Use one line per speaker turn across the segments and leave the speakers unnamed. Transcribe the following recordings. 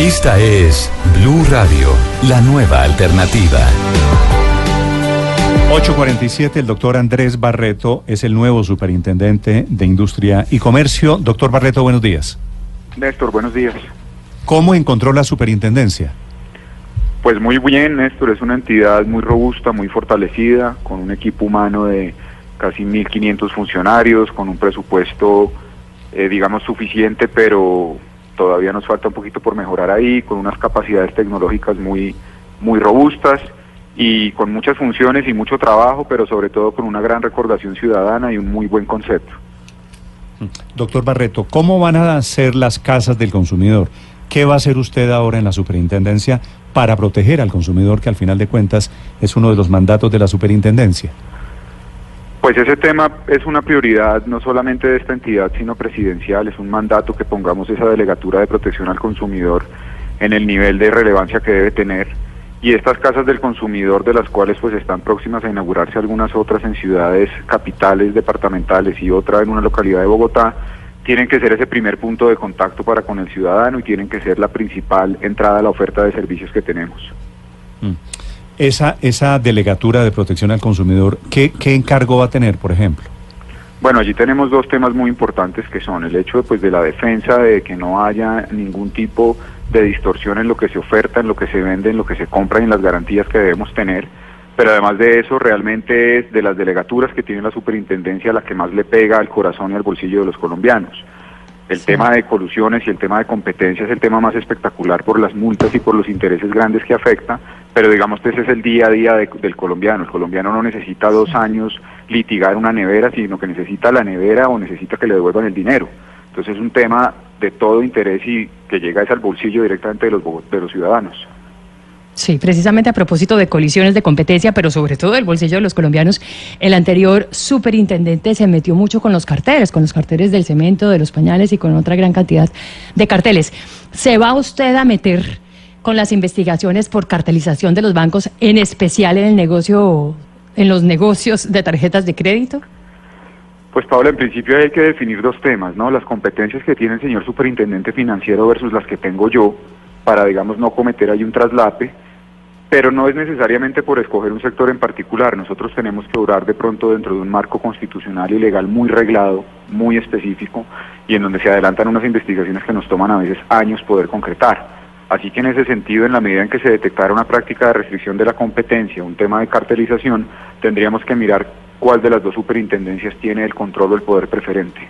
Esta es Blue Radio, la nueva alternativa.
847, el doctor Andrés Barreto es el nuevo superintendente de Industria y Comercio. Doctor Barreto, buenos días.
Néstor, buenos días.
¿Cómo encontró la superintendencia?
Pues muy bien, Néstor, es una entidad muy robusta, muy fortalecida, con un equipo humano de casi 1.500 funcionarios, con un presupuesto, eh, digamos, suficiente, pero todavía nos falta un poquito por mejorar ahí, con unas capacidades tecnológicas muy, muy robustas y con muchas funciones y mucho trabajo, pero sobre todo con una gran recordación ciudadana y un muy buen concepto.
Doctor Barreto, ¿cómo van a ser las casas del consumidor? ¿Qué va a hacer usted ahora en la superintendencia para proteger al consumidor, que al final de cuentas es uno de los mandatos de la superintendencia?
Pues ese tema es una prioridad no solamente de esta entidad, sino presidencial. Es un mandato que pongamos esa delegatura de protección al consumidor en el nivel de relevancia que debe tener. Y estas casas del consumidor, de las cuales pues están próximas a inaugurarse algunas otras en ciudades capitales, departamentales y otra en una localidad de Bogotá, tienen que ser ese primer punto de contacto para con el ciudadano y tienen que ser la principal entrada a la oferta de servicios que tenemos.
Mm. Esa, esa delegatura de protección al consumidor, ¿qué, ¿qué encargo va a tener, por ejemplo?
Bueno, allí tenemos dos temas muy importantes que son el hecho pues, de la defensa de que no haya ningún tipo de distorsión en lo que se oferta, en lo que se vende, en lo que se compra y en las garantías que debemos tener. Pero además de eso, realmente es de las delegaturas que tiene la superintendencia la que más le pega al corazón y al bolsillo de los colombianos. El tema de colusiones y el tema de competencia es el tema más espectacular por las multas y por los intereses grandes que afecta, pero digamos que ese es el día a día del colombiano. El colombiano no necesita dos años litigar una nevera, sino que necesita la nevera o necesita que le devuelvan el dinero. Entonces es un tema de todo interés y que llega al bolsillo directamente de los, de los ciudadanos.
Sí, precisamente a propósito de colisiones de competencia, pero sobre todo del bolsillo de los colombianos, el anterior superintendente se metió mucho con los carteles, con los carteles del cemento, de los pañales y con otra gran cantidad de carteles. ¿Se va usted a meter con las investigaciones por cartelización de los bancos, en especial en el negocio, en los negocios de tarjetas de crédito?
Pues Pablo, en principio hay que definir dos temas, ¿no? Las competencias que tiene el señor superintendente financiero versus las que tengo yo, para, digamos, no cometer ahí un traslape, pero no es necesariamente por escoger un sector en particular. Nosotros tenemos que orar de pronto dentro de un marco constitucional y legal muy reglado, muy específico, y en donde se adelantan unas investigaciones que nos toman a veces años poder concretar. Así que en ese sentido, en la medida en que se detectara una práctica de restricción de la competencia, un tema de cartelización, tendríamos que mirar cuál de las dos superintendencias tiene el control o el poder preferente.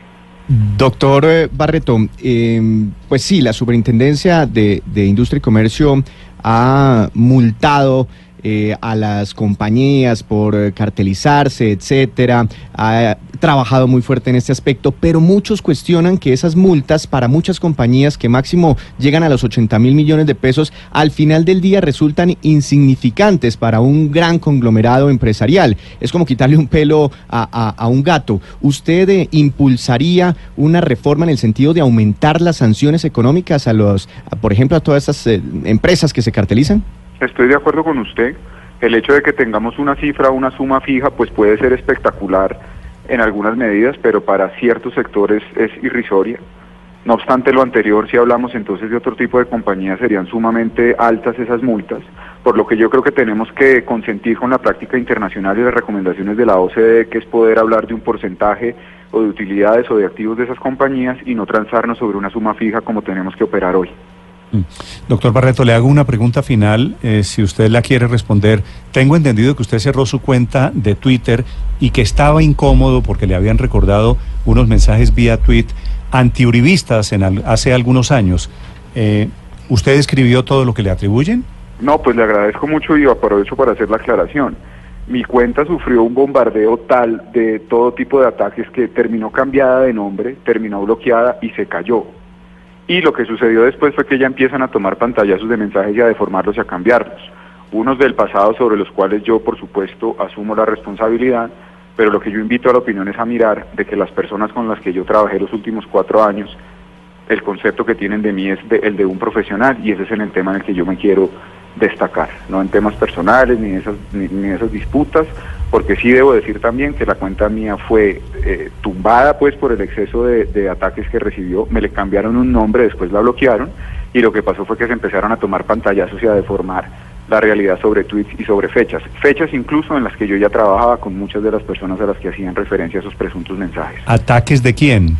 Doctor eh, Barreto, em, pues sí, la superintendencia de, de Industria y Comercio ha multado eh, a las compañías por eh, cartelizarse, etcétera. Ha trabajado muy fuerte en este aspecto, pero muchos cuestionan que esas multas para muchas compañías que máximo llegan a los 80 mil millones de pesos, al final del día resultan insignificantes para un gran conglomerado empresarial. Es como quitarle un pelo a, un gato. ¿Usted eh, impulsaría una reforma en el sentido de aumentar las sanciones económicas a los, por ejemplo, a todas esas empresas que se cartelizan?
Estoy de acuerdo con usted. El hecho de que tengamos una cifra, una suma fija, pues puede ser espectacular en algunas medidas, pero para ciertos sectores es irrisoria. No obstante lo anterior, si hablamos entonces de otro tipo de compañías, serían sumamente altas esas multas, por lo que yo creo que tenemos que consentir con la práctica internacional y las recomendaciones de la OCDE, que es poder hablar de un porcentaje o de utilidades o de activos de esas compañías y no transarnos sobre una suma fija como tenemos que operar hoy.
Mm. Doctor Barreto, le hago una pregunta final, eh, si usted la quiere responder. Tengo entendido que usted cerró su cuenta de Twitter y que estaba incómodo porque le habían recordado unos mensajes vía tweet antiuribistas en hace algunos años. Eh, ¿Usted escribió todo lo que le atribuyen?
No, pues le agradezco mucho y aprovecho para hacer la aclaración. Mi cuenta sufrió un bombardeo tal de todo tipo de ataques que terminó cambiada de nombre, terminó bloqueada y se cayó y lo que sucedió después fue que ya empiezan a tomar pantallazos de mensajes y a deformarlos y a cambiarlos. Unos del pasado sobre los cuales yo, por supuesto, asumo la responsabilidad, pero lo que yo invito a la opinión es a mirar de que las personas con las que yo trabajé los últimos cuatro años, el concepto que tienen de mí es el de un profesional y ese es en el tema en el que yo me quiero destacar, no en temas personales ni esas, ni, esas disputas, porque sí debo decir también que la cuenta mía fue eh, tumbada pues por el exceso de, ataques que recibió, me le cambiaron un nombre, después la bloquearon y lo que pasó fue que se empezaron a tomar pantallazos y a deformar la realidad sobre tweets y sobre fechas, fechas incluso en las que yo ya trabajaba con muchas de las personas a las que hacían referencia a esos presuntos mensajes.
¿Ataques de quién?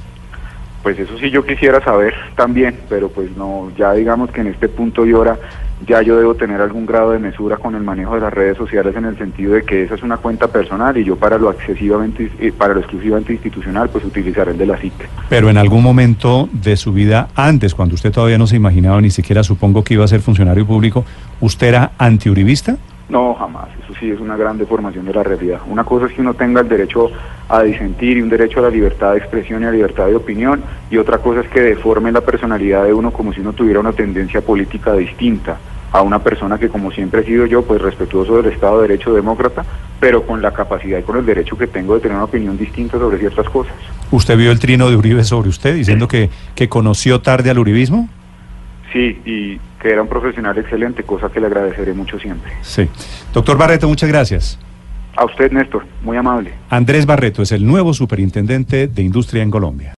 Pues eso sí yo quisiera saber también, pero pues no, ya digamos que en este punto y hora ya yo debo tener algún grado de mesura con el manejo de las redes sociales en el sentido de que esa es una cuenta personal y yo para lo excesivamente, eh, para lo exclusivamente institucional, pues utilizaré el de la CIT.
Pero en algún momento de su vida, antes, cuando usted todavía no se imaginaba, ni siquiera supongo que iba a ser funcionario público, ¿usted era antiuribista?
No, jamás. Eso sí es una gran deformación de la realidad. Una cosa es que uno tenga el derecho a disentir y un derecho a la libertad de expresión y a la libertad de opinión, y otra cosa es que deforme la personalidad de uno como si uno tuviera una tendencia política distinta a una persona que como siempre he sido yo, pues respetuoso del Estado de Derecho demócrata, pero con la capacidad y con el derecho que tengo de tener una opinión distinta sobre ciertas cosas.
¿Usted vio el trino de Uribe sobre usted diciendo que, que conoció tarde al uribismo?
Sí, y que era un profesional excelente, cosa que le agradeceré mucho siempre.
Sí. Doctor Barreto, muchas gracias.
A usted, Néstor, muy amable.
Andrés Barreto es el nuevo superintendente de Industria en Colombia.